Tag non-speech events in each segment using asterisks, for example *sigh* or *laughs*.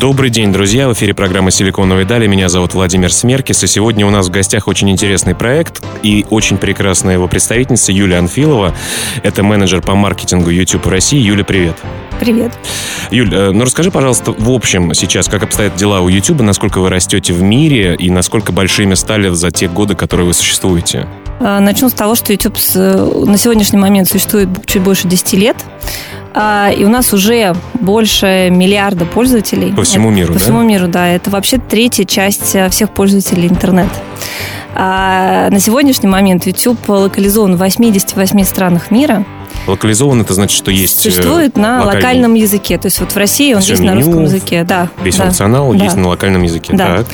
Добрый день, друзья! В эфире программа «Силиконовые дали». Меня зовут Владимир Смеркис, и сегодня у нас в гостях очень интересный проект и очень прекрасная его представительница Юлия Анфилова. Это менеджер по маркетингу YouTube в России. Юля, привет! Привет. Юль, э, ну расскажи, пожалуйста, в общем сейчас, как обстоят дела у YouTube, насколько вы растете в мире и насколько большими стали за те годы, которые вы существуете? А, начну с того, что YouTube на сегодняшний момент существует чуть больше 10 лет. А, и у нас уже больше миллиарда пользователей. По всему миру, По да? всему миру, да. Это вообще третья часть э, всех пользователей интернета. А на сегодняшний момент YouTube локализован в 88 странах мира. Локализован это значит, что есть... Э, Существует на локальный... локальном языке. То есть вот в России он Все есть меню, на русском языке. Да, весь да, функционал да. есть на локальном языке. Да. Так.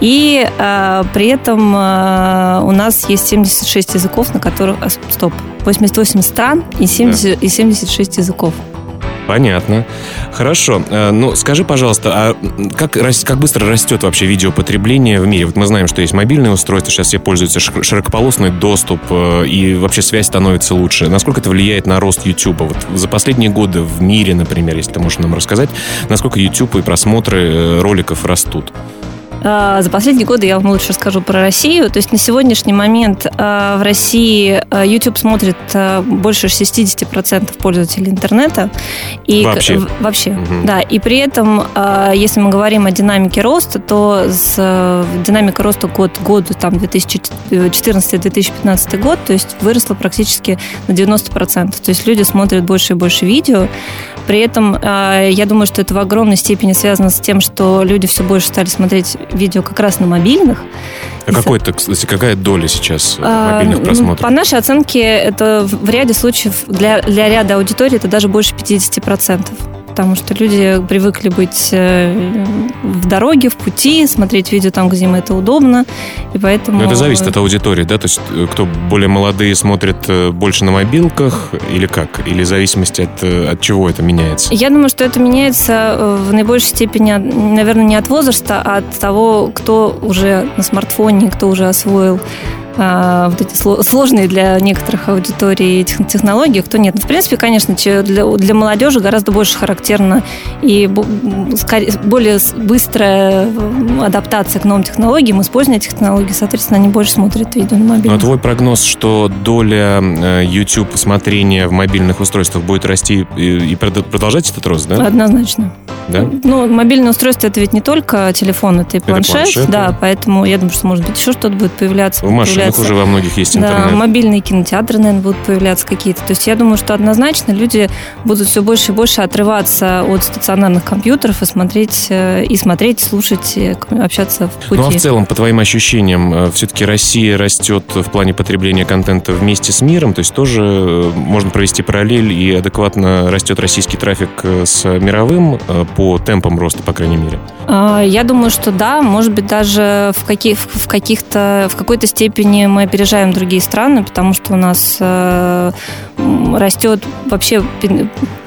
И а, при этом а, у нас есть 76 языков, на которых... А, стоп. 88 стран и, 70, да. и 76 языков. Понятно. Хорошо. Э, ну, скажи, пожалуйста, а как, как быстро растет вообще видеопотребление в мире? Вот мы знаем, что есть мобильные устройства, сейчас все пользуются широкополосный доступ, э, и вообще связь становится лучше. Насколько это влияет на рост YouTube? Вот за последние годы в мире, например, если ты можешь нам рассказать, насколько YouTube и просмотры э, роликов растут? А, за последние годы я вам лучше расскажу про Россию. То есть на сегодняшний момент а, в России а, YouTube смотрит больше 60% пользователей интернета. И вообще? Вообще, угу. да. И при этом, если мы говорим о динамике роста, то с динамика роста год к году, там 2014-2015 год, то есть выросла практически на 90%. То есть люди смотрят больше и больше видео. При этом я думаю, что это в огромной степени связано с тем, что люди все больше стали смотреть видео как раз на мобильных. А какой-то, кстати, какая доля сейчас а, мобильных ну, просмотров? По нашей оценке, это в ряде случаев для, для ряда аудиторий это даже больше 50% потому что люди привыкли быть э, в дороге, в пути, смотреть видео там, где им это удобно, и поэтому... Но это зависит от аудитории, да? То есть э, кто более молодые смотрит э, больше на мобилках или как? Или в зависимости от, от чего это меняется? Я думаю, что это меняется в наибольшей степени, наверное, не от возраста, а от того, кто уже на смартфоне, кто уже освоил а, вот эти сложные для некоторых аудиторий технологии, кто нет. В принципе, конечно, для, для молодежи гораздо больше характерно и более быстрая адаптация к новым технологиям, использование этих технологий, соответственно, они больше смотрят видео на мобильном. Но твой прогноз, что доля э, YouTube смотрения в мобильных устройствах будет расти и продолжать этот рост, да? Однозначно. Да? Ну, мобильное устройство это ведь не только телефон, это и планшет, это планшет да, да, поэтому я думаю, что может быть еще что-то будет появляться. В машинах уже во многих есть интернет. Да, мобильные кинотеатры, наверное, будут появляться какие-то. То есть я думаю, что однозначно люди будут все больше и больше отрываться от стационарных компьютеров и смотреть, э, и смотреть, слушать, и общаться в пути. Ну а в целом, по твоим ощущениям, э, все-таки Россия растет в плане потребления контента вместе с миром, то есть тоже э, можно провести параллель и адекватно растет российский трафик с мировым по темпам роста, по крайней мере? А, я думаю, что да, может быть, даже в, каких, в каких-то, в какой-то степени мы опережаем другие страны, потому что у нас э, растет вообще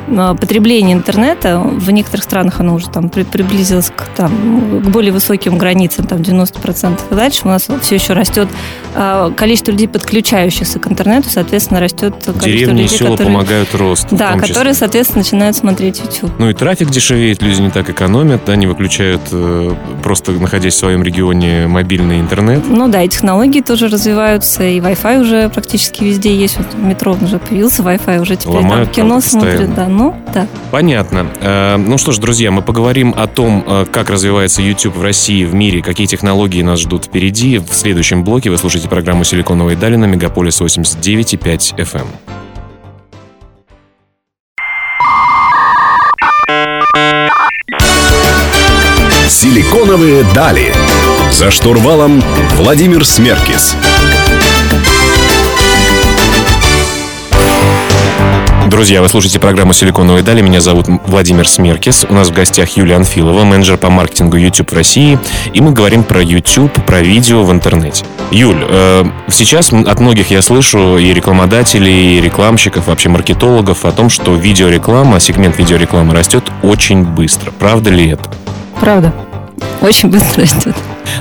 потребление интернета в некоторых странах оно уже там приблизилось к, там, к более высоким границам, там 90% и дальше у нас все еще растет э, количество людей, подключающихся к интернету, соответственно, растет количество Деревни людей, села которые, помогают росту. Да, которые, соответственно, начинают смотреть YouTube. Ну и трафик дешевеет, люди не так экономят, да, не выключают э, просто находясь в своем регионе мобильный интернет. Ну да, и технологии тоже развиваются, и Wi-Fi уже практически везде есть. Вот метро уже появился Wi-Fi, уже теперь Ломают, там кино смотрят, да, ну, да. Понятно. Э, ну что ж, друзья, мы поговорим о том, э, как развивается YouTube в России, в мире, какие технологии нас ждут впереди. В следующем блоке вы слушаете программу «Силиконовые дали» на Мегаполис 89,5 FM. «Силиконовые дали». За штурвалом Владимир Смеркис. Друзья, вы слушаете программу «Силиконовые дали». Меня зовут Владимир Смеркис. У нас в гостях Юлия Анфилова, менеджер по маркетингу YouTube в России. И мы говорим про YouTube, про видео в интернете. Юль, э, сейчас от многих я слышу и рекламодателей, и рекламщиков, вообще маркетологов о том, что видеореклама, сегмент видеорекламы растет очень быстро. Правда ли это? Правда. Очень быстро растет.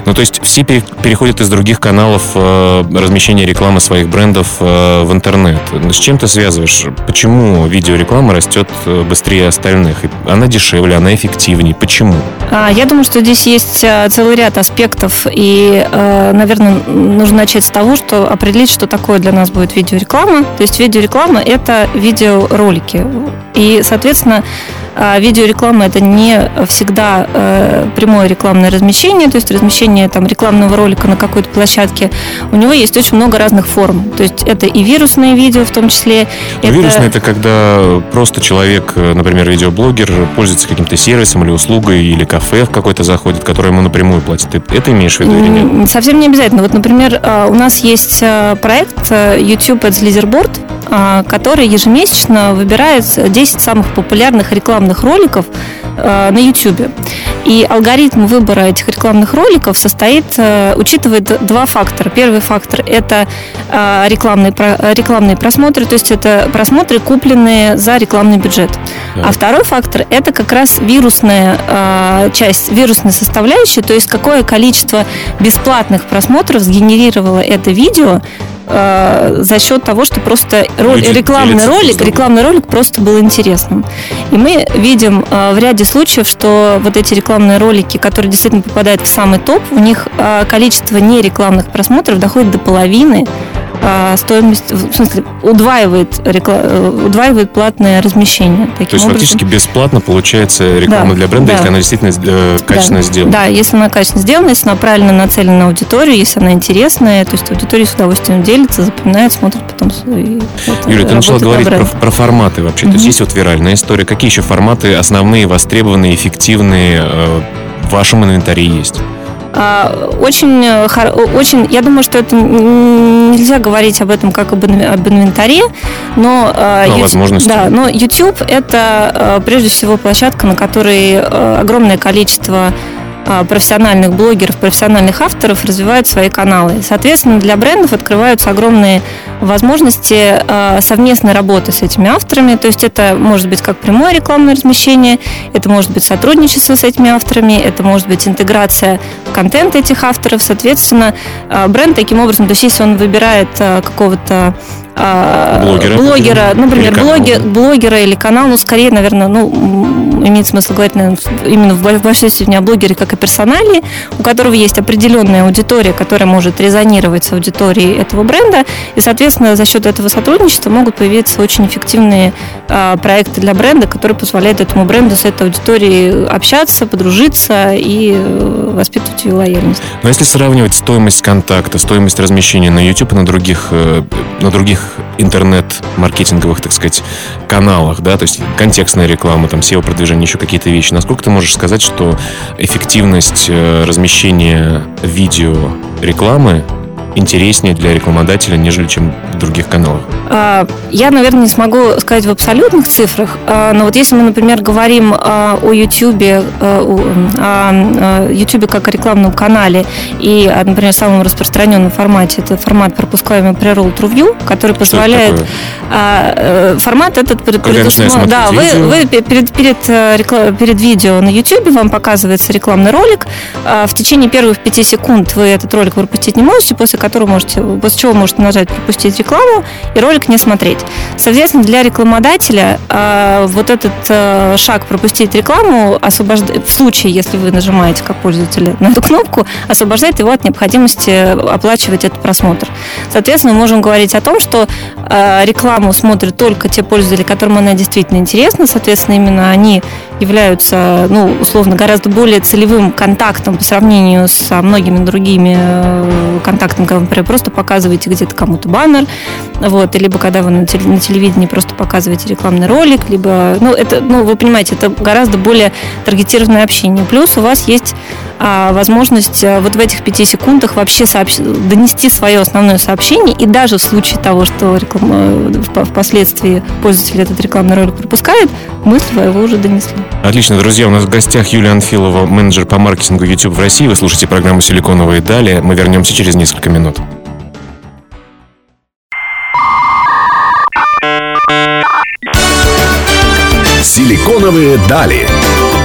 Ну, то есть все переходят из других каналов э, размещения рекламы своих брендов э, в интернет. С чем ты связываешь? Почему видеореклама растет э, быстрее остальных? Она дешевле, она эффективнее. Почему? А, я думаю, что здесь есть целый ряд аспектов. И, наверное, нужно начать с того, что определить, что такое для нас будет видеореклама. То есть видеореклама – это видеоролики. И, соответственно, видеореклама это не всегда э, прямое рекламное размещение, то есть размещение там, рекламного ролика на какой-то площадке. У него есть очень много разных форм. То есть это и вирусные видео в том числе. Это... Вирусное это когда просто человек, э, например, видеоблогер, пользуется каким-то сервисом или услугой, или кафе в какой-то заходит, которое ему напрямую платит. Ты это имеешь в виду или нет? Совсем не обязательно. Вот, например, э, у нас есть э, проект YouTube Ads Leaderboard, который ежемесячно выбирает 10 самых популярных рекламных роликов э, на YouTube. И алгоритм выбора этих рекламных роликов состоит, э, учитывает два фактора. Первый фактор – это рекламные, рекламные просмотры, то есть это просмотры, купленные за рекламный бюджет. Да. А второй фактор – это как раз вирусная часть, вирусная составляющая, то есть какое количество бесплатных просмотров сгенерировало это видео э, за счет того, что просто роль, рекламный ролик, рекламный ролик просто был интересным. И мы видим э, в ряде случаев, что вот эти рекламные ролики, которые действительно попадают в самый топ, у них э, количество нерекламных просмотров доходит до половины стоимость, в смысле, удваивает, реклам, удваивает платное размещение. Таким То есть образом. фактически бесплатно получается реклама да, для бренда, да. если она действительно э, качественно да, сделана. Да, если она качественно сделана, если она правильно нацелена на аудиторию, если она интересная, то есть аудитория с удовольствием делится, запоминает, смотрит потом. И вот, Юля, ты начала говорить про, про форматы вообще. Mm-hmm. То есть есть вот виральная история. Какие еще форматы основные, востребованные, эффективные э, в вашем инвентаре есть? А, очень, э, очень, я думаю, что это нельзя говорить об этом как об инвентаре, но, э, но YouTube, да, но YouTube это э, прежде всего площадка, на которой огромное количество профессиональных блогеров, профессиональных авторов развивают свои каналы. Соответственно, для брендов открываются огромные возможности а, совместной работы с этими авторами. То есть это может быть как прямое рекламное размещение, это может быть сотрудничество с этими авторами, это может быть интеграция в контент этих авторов. Соответственно, а, бренд таким образом, то есть если он выбирает какого-то блогера, блогера например, или блогер, блогера или канал, ну, скорее, наверное, ну, имеет смысл говорить, наверное, именно в большой степени о блогере как о персонале, у которого есть определенная аудитория, которая может резонировать с аудиторией этого бренда, и, соответственно, за счет этого сотрудничества могут появиться очень эффективные а, проекты для бренда, которые позволяют этому бренду с этой аудиторией общаться, подружиться и э, воспитывать ее лояльность. Но если сравнивать стоимость контакта, стоимость размещения на YouTube и на других, э, на других интернет-маркетинговых, так сказать, каналах, да, то есть контекстная реклама, там, SEO-продвижение, еще какие-то вещи. Насколько ты можешь сказать, что эффективность э, размещения видео рекламы интереснее для рекламодателя, нежели чем других каналах? А, я, наверное, не смогу сказать в абсолютных цифрах, а, но вот если мы, например, говорим а, о YouTube, о YouTube как о рекламном канале и, например, самом распространенном формате, это формат, пропускаемый pre-roll true view, который позволяет... Э, формат этот... Предусмотр... Да, вы, вы перед, перед, э, перед видео на YouTube вам показывается рекламный ролик. В течение первых пяти секунд вы этот ролик пропустить не можете, после которую можете, после чего можете нажать «Пропустить рекламу» и ролик не смотреть. Соответственно, для рекламодателя э, вот этот э, шаг «Пропустить рекламу» освобождает, в случае, если вы нажимаете как пользователь на эту кнопку, освобождает его от необходимости оплачивать этот просмотр. Соответственно, мы можем говорить о том, что э, рекламу смотрят только те пользователи, которым она действительно интересна, соответственно, именно они являются, ну, условно, гораздо более целевым контактом по сравнению со многими другими э, контактами, когда, например, просто показываете где-то кому-то баннер, вот, либо когда вы на телевидении просто показываете рекламный ролик, либо, ну, это, ну, вы понимаете, это гораздо более таргетированное общение. Плюс у вас есть а возможность э, вот в этих пяти секундах вообще сообщ... донести свое основное сообщение, и даже в случае того, что реклам... Э, впоследствии пользователь этот рекламный ролик пропускает, мы своего уже донесли. Отлично, друзья, у нас в гостях Юлия Анфилова, менеджер по маркетингу YouTube в России. Вы слушаете программу «Силиконовые дали». Мы вернемся через несколько минут. «Силиконовые дали».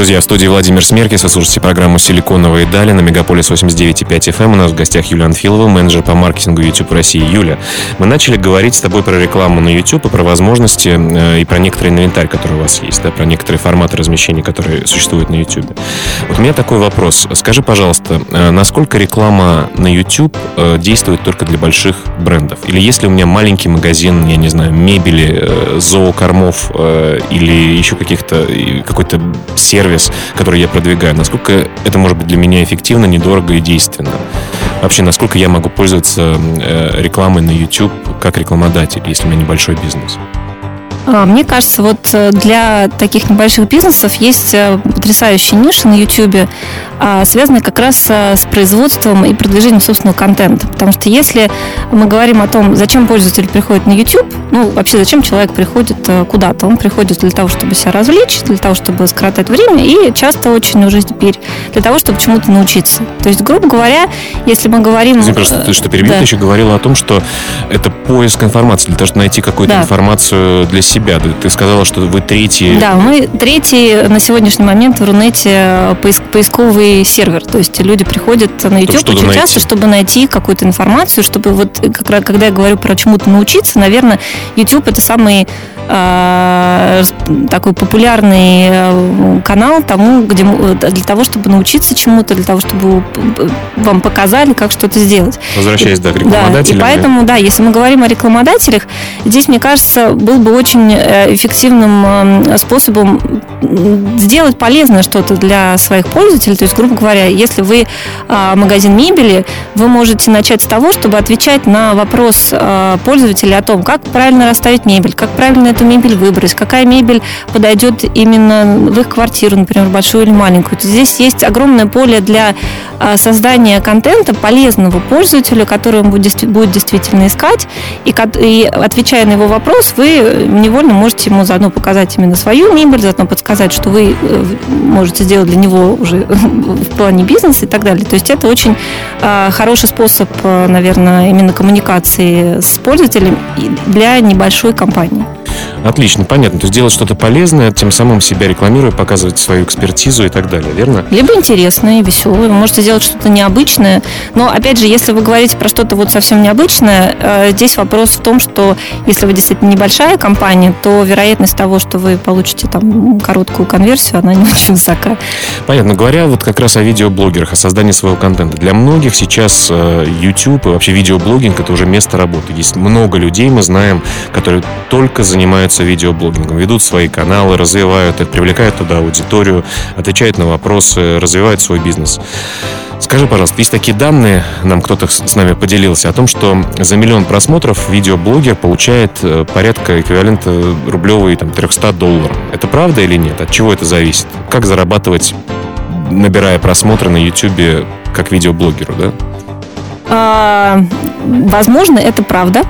Друзья, в студии Владимир Смеркис. Вы слушаете программу «Силиконовые дали» на Мегаполис 89.5 FM. Эм. У нас в гостях Юлия Анфилова, менеджер по маркетингу YouTube России. Юля, мы начали говорить с тобой про рекламу на YouTube и про возможности э, и про некоторый инвентарь, который у вас есть, да, про некоторые форматы размещения, которые существуют на YouTube. Вот у меня такой вопрос. Скажи, пожалуйста, э, насколько реклама на YouTube э, действует только для больших брендов? Или если у меня маленький магазин, я не знаю, мебели, зоокормов или еще каких-то какой-то сервис, сервис, который я продвигаю, насколько это может быть для меня эффективно, недорого и действенно. Вообще, насколько я могу пользоваться э, рекламой на YouTube как рекламодатель, если у меня небольшой бизнес. А, мне кажется, вот э, для таких небольших бизнесов есть э, потрясающие ниши на YouTube, а, связанные как раз э, с производством и продвижением собственного контента. Потому что если мы говорим о том, зачем пользователь приходит на YouTube, ну, вообще, зачем человек приходит куда-то? Он приходит для того, чтобы себя развлечь, для того, чтобы скоротать время, и часто очень уже теперь для того, чтобы чему-то научиться. То есть, грубо говоря, если мы говорим... Извини, просто ты что перебил, да. ты еще говорила о том, что это поиск информации, для того, чтобы найти какую-то да. информацию для себя. Ты сказала, что вы третий... Да, мы третий на сегодняшний момент в Рунете э, поиск, поисковый сервер. То есть люди приходят на YouTube очень найти. часто, чтобы найти какую-то информацию, чтобы вот, как, когда я говорю про чему-то научиться, наверное, YouTube это самый э, такой популярный э, канал тому, где для того, чтобы научиться чему-то, для того, чтобы вам показали, как что-то сделать. Возвращаясь, да, к рекламодателям. Да, и поэтому, да, если мы говорим о рекламодателях, здесь, мне кажется, был бы очень э, эффективным способом сделать полезное что-то для своих пользователей. То есть, грубо говоря, если вы магазин мебели, вы можете начать с того, чтобы отвечать на вопрос пользователя о том, как правильно расставить мебель, как правильно эту мебель выбрать, какая мебель подойдет именно в их квартиру, например, большую или маленькую. Здесь есть огромное поле для а, создания контента полезного пользователю, который он будет, действительно искать. И отвечая на его вопрос, вы невольно можете ему заодно показать именно свою мебель, заодно подсказать, что вы э, можете сделать для него уже *laughs* в плане бизнеса и так далее. То есть это очень а, хороший способ, э, наверное, именно коммуникации с пользователем для небольшой компании. Отлично, понятно. То есть делать что-то полезное, тем самым себя рекламируя, показывать свою экспертизу и так далее, верно? Либо интересное, веселое. Вы можете сделать что-то необычное. Но, опять же, если вы говорите про что-то вот совсем необычное, э, здесь вопрос в том, что если вы действительно небольшая компания, то вероятность того, что вы получите там короткую конверсию, она не *laughs* очень высока. Понятно. Говоря вот как раз о видеоблогерах, о создании своего контента. Для многих сейчас э, YouTube и вообще видеоблогинг это уже место работы. Есть много людей, мы знаем, которые только занимаются занимаются видеоблогингом, ведут свои каналы, развивают их, привлекают туда аудиторию, отвечают на вопросы, развивают свой бизнес. Скажи, пожалуйста, есть такие данные, нам кто-то с нами поделился, о том, что за миллион просмотров видеоблогер получает э, порядка эквивалента рублевой там, 300 долларов. Это правда или нет? От чего это зависит? Как зарабатывать, набирая просмотры на YouTube как видеоблогеру, да? А, возможно, это правда.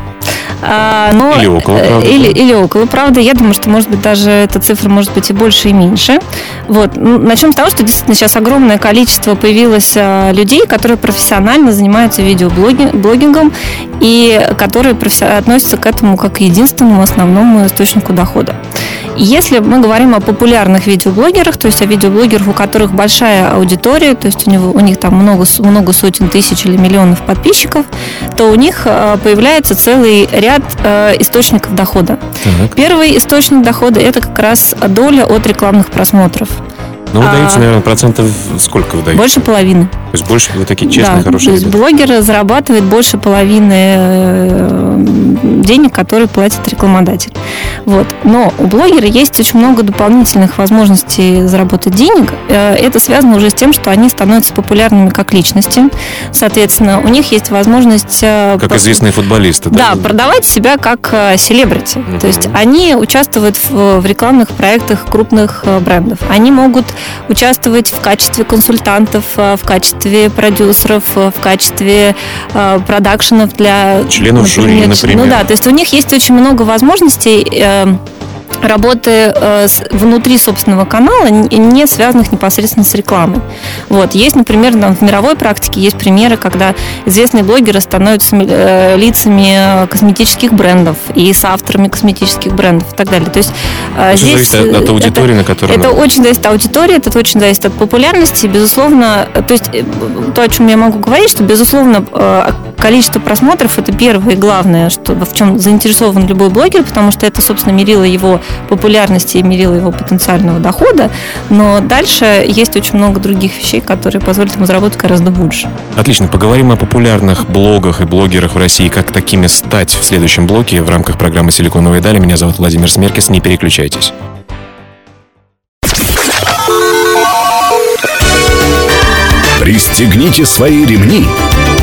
А, но, или около э, правды. Или, или около правды. Я думаю, что, может быть, даже эта цифра может быть и больше, и меньше. Вот. Ну, начнем с того, что действительно сейчас огромное количество появилось а, людей, которые профессионально занимаются видеоблогингом и которые относятся к этому как к единственному основному источнику дохода. Если мы говорим о популярных видеоблогерах, то есть о видеоблогерах, у которых большая аудитория, то есть у, него, у них там много, много сотен тысяч или миллионов подписчиков, то у них а, появляется целый ряд э, источников дохода. Так. Первый источник дохода – это как раз доля от рекламных просмотров. Ну, вы даете, а, наверное, процентов сколько вы даете? Больше половины. То есть больше вы такие честные, да, хорошие то есть ребята. блогер зарабатывает больше половины э, денег, которые платит рекламодатель. Вот. Но у блогера есть очень много дополнительных возможностей заработать денег. Э, Это связано уже с тем, что они становятся популярными как личности. Соответственно, у них есть возможность... э, Как пос- известные футболисты. да, продавать себя как селебрити. Мгм. То есть они участвуют в, рекламных проектах крупных брендов. Они могут участвовать в качестве консультантов, в качестве продюсеров, э, в качестве э, продакшенов для... Членов жюри, например. Ну да, то есть у них есть очень много возможностей э, работы э, внутри собственного канала, не связанных непосредственно с рекламой. Вот. Есть, например, там, в мировой практике есть примеры, когда известные блогеры становятся э, лицами э, косметических брендов и с авторами косметических брендов и так далее. То есть э, Все здесь зависит от, от аудитории, на которую это она- очень зависит от аудитории, это очень зависит от популярности. Безусловно, то есть то, о чем я могу говорить, что, безусловно, количество просмотров это первое и главное, что, в чем заинтересован любой блогер, потому что это, собственно, мерило его популярности и мерило его потенциального дохода. Но дальше есть очень много других вещей, которые позволят ему заработать гораздо больше. Отлично, поговорим о популярных блогах и блогерах в России, как такими стать в следующем блоке в рамках программы «Силиконовые дали». Меня зовут Владимир Смеркис, не переключайтесь. Пристегните свои ремни.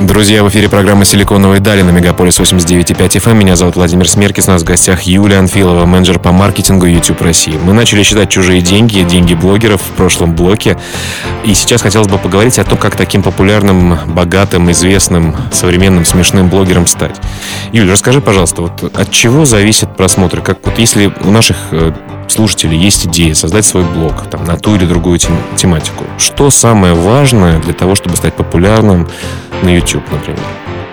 Друзья, в эфире программа «Силиконовые дали» на Мегаполис 89.5 FM. Эм. Меня зовут Владимир Смеркис. У нас в гостях Юлия Анфилова, менеджер по маркетингу YouTube России. Мы начали считать чужие деньги, деньги блогеров в прошлом блоке. И сейчас хотелось бы поговорить о том, как таким популярным, богатым, известным, современным, смешным блогером стать. Юля, расскажи, пожалуйста, вот от чего зависит просмотр? Как вот если у наших э, слушателей есть идея создать свой блог там, на ту или другую тем- тематику, что самое важное для того, чтобы стать популярным на YouTube, например?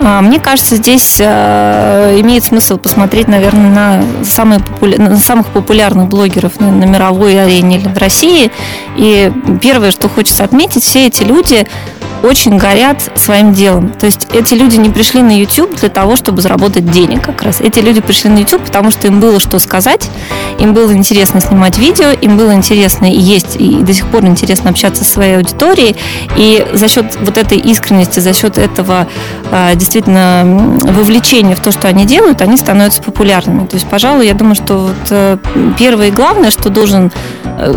А, Мне кажется, здесь э, имеет смысл посмотреть, наверное, на, самые популя- на самых популярных блогеров на, на мировой арене или в России. И первое, что хочется отметить, все эти люди очень горят своим делом. То есть эти люди не пришли на YouTube для того, чтобы заработать денег как раз. Эти люди пришли на YouTube, потому что им было что сказать, им было интересно снимать видео, им было интересно и есть, и до сих пор интересно общаться со своей аудиторией. И за счет вот этой искренности, за счет этого а, действительно м, вовлечения в то, что они делают, они становятся популярными. То есть, пожалуй, я думаю, что вот э, первое и главное, что должен, э,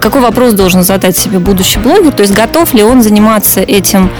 какой вопрос должен задать себе будущий блогер, то есть готов ли он заниматься этим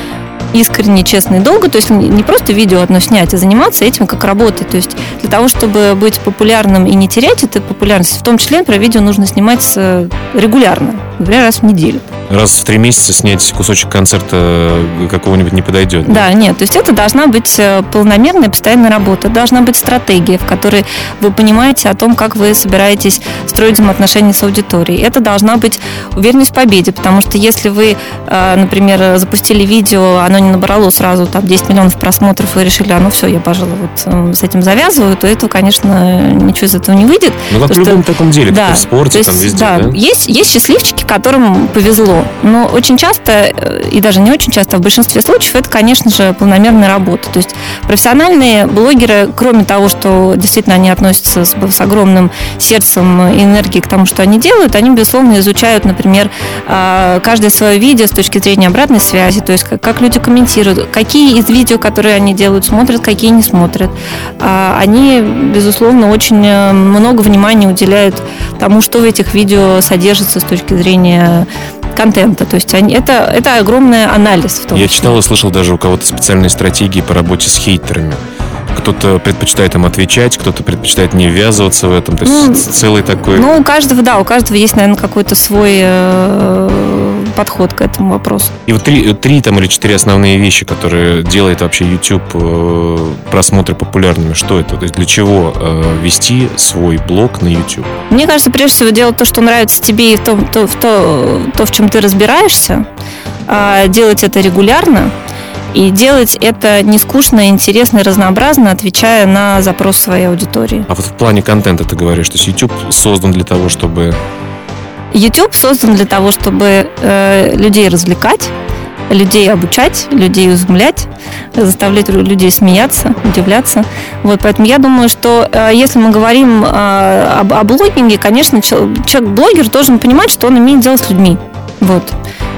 искренне, честно и долго, то есть не не просто видео одно снять, а заниматься этим как работой. То есть для того, чтобы быть популярным и не терять эту популярность, в том числе про видео нужно снимать э, регулярно, например, раз в неделю. Раз в три месяца снять кусочек концерта какого-нибудь не подойдет. Да, нет, то есть это должна быть э, полномерная постоянная работа, должна быть стратегия, в которой вы понимаете о том, как вы собираетесь строить взаимоотношения с аудиторией. Это должна быть уверенность в победе, потому что если вы, э, например, запустили видео, оно не набрало сразу там 10 миллионов просмотров, и решили, а ну все, я, пожалуй, вот э, с этим завязываю, то это, конечно, ничего из этого не выйдет. Ну, как в Потому что- любом таком деле, и в спорте, то там есть, везде, да, да? Есть, есть счастливчики, которым повезло. Но очень часто, э, и даже не очень часто, а в большинстве случаев, это, конечно же, полномерная работа. То есть профессиональные блогеры, кроме того, что действительно они относятся с, с огромным сердцем и энергией к тому, что они делают, они, безусловно, изучают, например, а, каждое свое видео с точки зрения обратной связи, то есть как, как люди комментируют, какие из видео, которые они делают, смотрят, какие не смотрят. А, Они, безусловно, очень э, много внимания уделяют тому, что в этих видео содержится с точки зрения контента. То есть они, это, это огромный анализ в том Я числе. читал и слышал даже у кого-то специальные стратегии по работе с хейтерами. Кто-то предпочитает им отвечать, кто-то предпочитает не ввязываться в этом. То есть Ну, целый такой... Ну, у каждого, да, у каждого есть, наверное, какой-то свой э, подход к этому вопросу. И вот три, три там или четыре основные вещи, которые делает вообще YouTube э, просмотры популярными. Что это? То есть для чего э, вести свой блог на YouTube? Мне кажется, прежде всего делать то, что нравится тебе и в, том, то, в то, то, в чем ты разбираешься, а делать это регулярно и делать это не скучно, интересно и разнообразно, отвечая на запрос своей аудитории. А вот в плане контента ты говоришь, то есть YouTube создан для того, чтобы YouTube создан для того, чтобы э, людей развлекать, людей обучать, людей изумлять, заставлять людей смеяться, удивляться. Вот, поэтому я думаю, что э, если мы говорим э, об, о блогинге, конечно, человек-блогер должен понимать, что он имеет дело с людьми. Вот.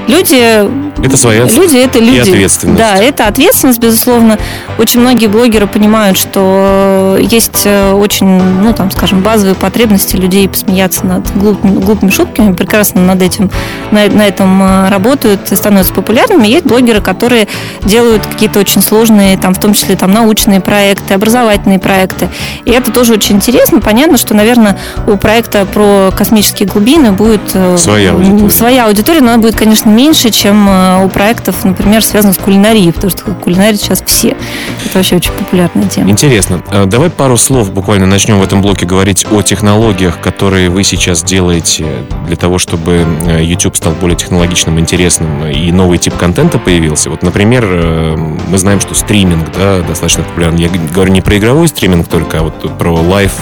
Люди... Это своя люди, это люди. И ответственность. Да, это ответственность, безусловно. Очень многие блогеры понимают, что есть э, очень, ну, там, скажем, базовые потребности людей посмеяться над глупыми, глупыми шутками, прекрасно над этим, на, на этом э, работают и становятся популярными. Есть блогеры, которые делают какие-то очень сложные, там, в том числе там, научные проекты, образовательные проекты. И это тоже очень интересно. Понятно, что, наверное, у проекта про космические глубины будет э, своя аудитория, своя аудитория но она будет, конечно, меньше, чем э, у проектов, например, связанных с кулинарией, потому что кулинария сейчас все. Это вообще очень популярная тема. Интересно. Э, давай пару слов буквально начнем в этом блоке говорить о технологиях, которые вы сейчас делаете для того, чтобы э, YouTube стал более технологичным, интересным и новый тип контента появился. Вот, например, мы знаем, что стриминг да, достаточно популярен. Я говорю не про игровой стриминг только, а вот про live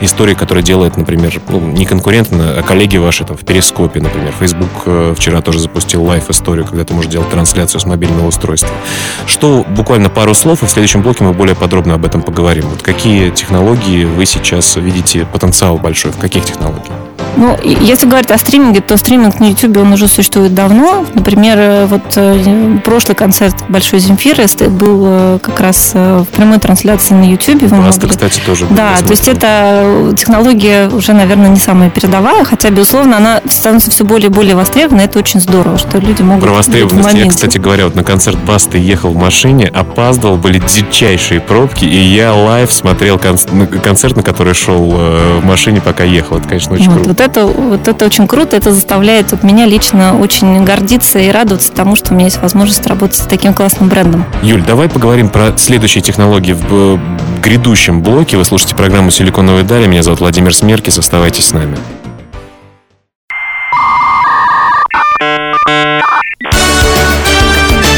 истории, которые делает, например, ну, не конкурентно, а коллеги ваши там в Перископе, например. Facebook вчера тоже запустил лайф-историю, когда ты можешь делать трансляцию с мобильного устройства. Что, буквально пару слов, и в следующем блоке мы более подробно об этом поговорим. Вот какие технологии вы сейчас видите потенциал большой, в каких технологиях? Ну, если говорить о стриминге, то стриминг на YouTube, он уже существует давно. Например, э, вот э, прошлый концерт Большой Земфиры был э, как раз в прямой трансляции на YouTube. Вы Баста, могли... кстати, тоже. Да, то есть это технология уже, наверное, не самая передовая, хотя, безусловно, она становится все более и более востребована. Это очень здорово, что люди могут... Про востребованность. Я, кстати говоря, вот на концерт Басты ехал в машине, опаздывал, были дичайшие пробки, и я live смотрел концерт, на который шел в машине, пока ехал. Это, конечно, очень вот, круто. Вот это, вот это очень круто, это заставляет вот меня лично очень гордиться и радоваться тому, что у меня есть возможность работать с таким классным брендом. Юль, давай поговорим про следующие технологии в э, грядущем блоке. Вы слушаете программу «Силиконовые дали». Меня зовут Владимир Смеркис. Оставайтесь с нами.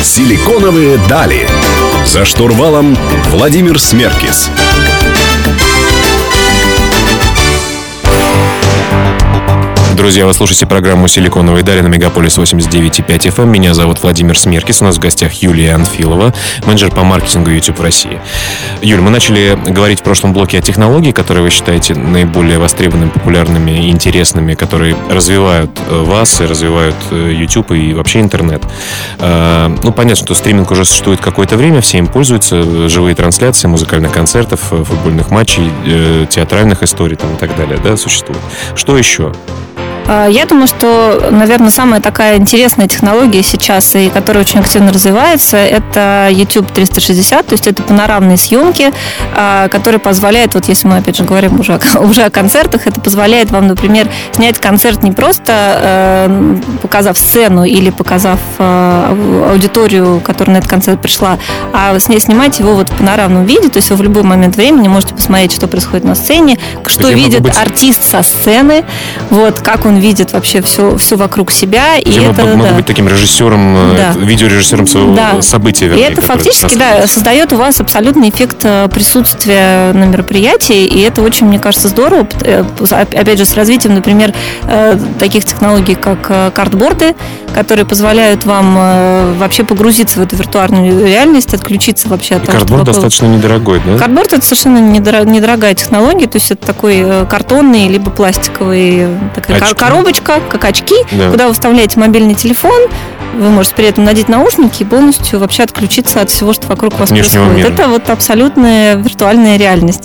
«Силиконовые дали». За штурвалом Владимир Смеркис. Друзья, вы слушаете программу «Силиконовые дали» на Мегаполис 89.5 FM. Эм. Меня зовут Владимир Смеркис. У нас в гостях Юлия Анфилова, менеджер по маркетингу YouTube в России. Юль, мы начали говорить в прошлом блоке о технологии, которые вы считаете наиболее востребованными, популярными и интересными, которые развивают э, вас и развивают э, YouTube и вообще интернет. Э, ну, понятно, что стриминг уже существует какое-то время, все им пользуются, живые трансляции музыкальных концертов, футбольных матчей, театральных историй там, и так далее, да, существует. Что еще? А, я думаю, что, наверное, самая такая интересная технология сейчас, и которая очень активно развивается, это YouTube 360, то есть это панорамные съемки, а, которые позволяют, вот если мы опять же говорим уже о, *laughs* уже о концертах, это позволяет вам, например, снять концерт не просто э, показав сцену или показав э, аудиторию, которая на этот концерт пришла, а снимать его вот в панорамном виде, то есть вы в любой момент времени можете посмотреть, что происходит на сцене, что видит быть... артист со сцены, вот, как он видит вообще все, все вокруг себя. И Где это, могут да. быть таким режиссером, э, да. видеорежиссером своего да. события. Вернее, и это фактически, да, создает у вас абсолютный эффект э, присутствия на мероприятии, и это очень, мне кажется, здорово. Э, опять же, с развитием, например, таких технологий, как картборды, которые позволяют вам вообще погрузиться в эту виртуальную реальность, отключиться вообще от и того, Картборд достаточно недорогой, да? Картборд это совершенно недорогая технология, то есть это такой картонный либо пластиковый такая коробочка, как очки, да. куда вы вставляете мобильный телефон, вы можете при этом надеть наушники и полностью вообще отключиться от всего, что вокруг вас происходит. Мира. Это вот абсолютная виртуальная реальность.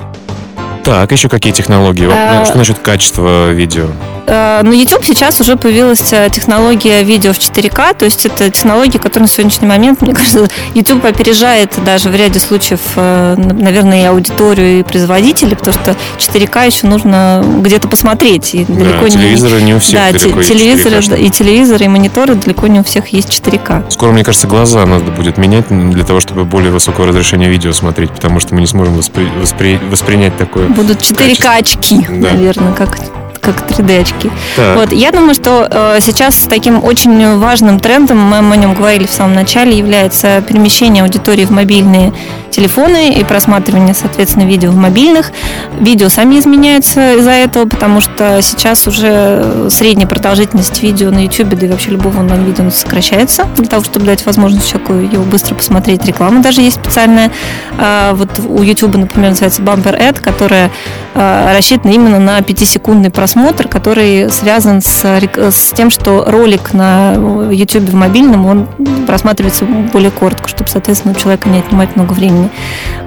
Так, еще какие технологии? А... Что насчет качества видео? Э, на YouTube сейчас уже появилась э, технология видео в 4К, то есть это технология, которая на сегодняшний момент, мне кажется, YouTube опережает даже в ряде случаев, э, наверное, и аудиторию, и производителей, потому что 4К еще нужно где-то посмотреть. И далеко да, телевизоры не у всех да, телевизоры, и телевизоры, и мониторы далеко не у всех есть 4К. Скоро, мне кажется, глаза надо будет менять для того, чтобы более высокого разрешения видео смотреть, потому что мы не сможем воспри... Воспри... воспринять такое Будут 4К очки, да. наверное, как как 3D-очки. Вот. Я думаю, что э, сейчас таким очень важным трендом, мы о нем говорили в самом начале, является перемещение аудитории в мобильные телефоны и просматривание, соответственно, видео в мобильных. Видео сами изменяются из-за этого, потому что сейчас уже средняя продолжительность видео на YouTube, да и вообще любого онлайн-видео сокращается, для того, чтобы дать возможность человеку его быстро посмотреть. Реклама даже есть специальная. А, вот у YouTube, например, называется Bumper Ad, которая а, рассчитана именно на 5-секундный просмотр, который связан с, с тем, что ролик на YouTube в мобильном, он просматривается более коротко, чтобы, соответственно, у человека не отнимать много времени.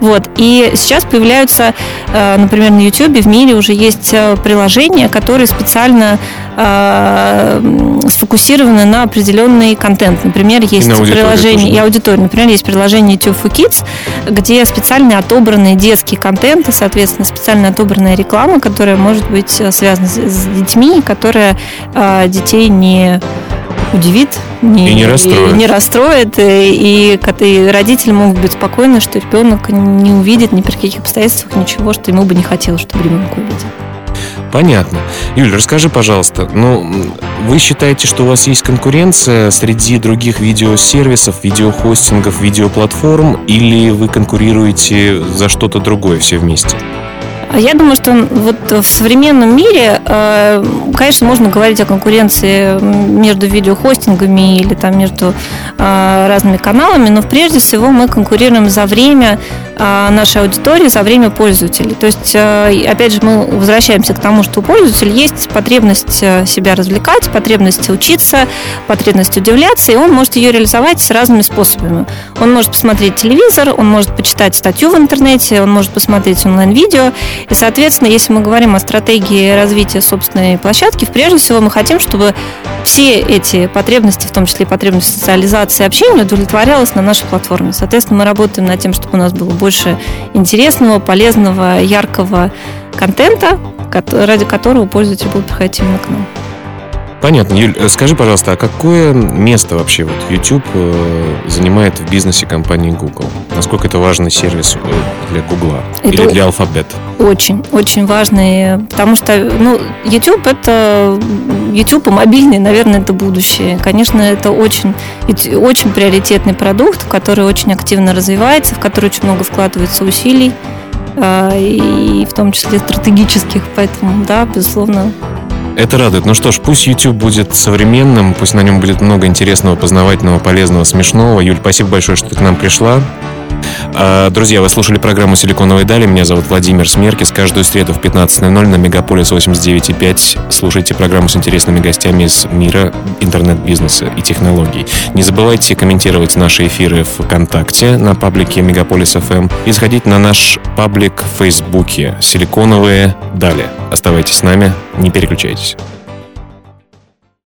Вот. И сейчас появляются, а, например, на YouTube в мире уже есть приложения, которые специально сфокусированы на определенный контент. Например, есть приложение и аудитория. Например, есть приложение for Kids, где специально отобранные детские контенты, соответственно, специально отобранная реклама, которая может быть связана с детьми, которая э, детей не удивит, не, и не расстроит, и, не расстроит и, и, и родители могут быть спокойны, что ребенок не увидит ни при каких обстоятельствах ничего, что ему бы не хотелось, чтобы ребенок увидел. Понятно. Юль, расскажи, пожалуйста, ну, вы считаете, что у вас есть конкуренция среди других видеосервисов, видеохостингов, видеоплатформ, или вы конкурируете за что-то другое все вместе? Я думаю, что вот в современном мире, э, конечно, можно говорить о конкуренции между видеохостингами или там между э, разными каналами, но прежде всего мы конкурируем за время нашей аудитории, за время пользователей. То есть, опять же, мы возвращаемся к тому, что у пользователя есть потребность себя развлекать, потребность учиться, потребность удивляться, и он может ее реализовать с разными способами. Он может посмотреть телевизор, он может почитать статью в интернете, он может посмотреть онлайн-видео, и, соответственно, если мы говорим о стратегии развития собственной площадки, прежде всего мы хотим, чтобы все эти потребности, в том числе и потребности социализации и общения, удовлетворялась на нашей платформе. Соответственно, мы работаем над тем, чтобы у нас было больше интересного, полезного, яркого контента, ради которого пользователи будут приходить именно к нам. Понятно. Юль, э, скажи, пожалуйста, а какое место вообще вот YouTube э, занимает в бизнесе компании Google? Насколько это важный сервис э, для Google или для Alphabet? Очень, очень важный, потому что ну, YouTube это YouTube и мобильный, наверное, это будущее. Конечно, это очень, очень приоритетный продукт, который очень активно развивается, в который очень много вкладывается усилий и в том числе стратегических, поэтому, да, безусловно, это радует. Ну что ж, пусть YouTube будет современным, пусть на нем будет много интересного, познавательного, полезного, смешного. Юль, спасибо большое, что ты к нам пришла. А, друзья, вы слушали программу «Силиконовые дали». Меня зовут Владимир Смеркис. Каждую среду в 15.00 на Мегаполис 89.5 слушайте программу с интересными гостями из мира интернет-бизнеса и технологий. Не забывайте комментировать наши эфиры в ВКонтакте на паблике Мегаполис FM и заходить на наш паблик в Фейсбуке «Силиконовые дали». Оставайтесь с нами, не переключайтесь.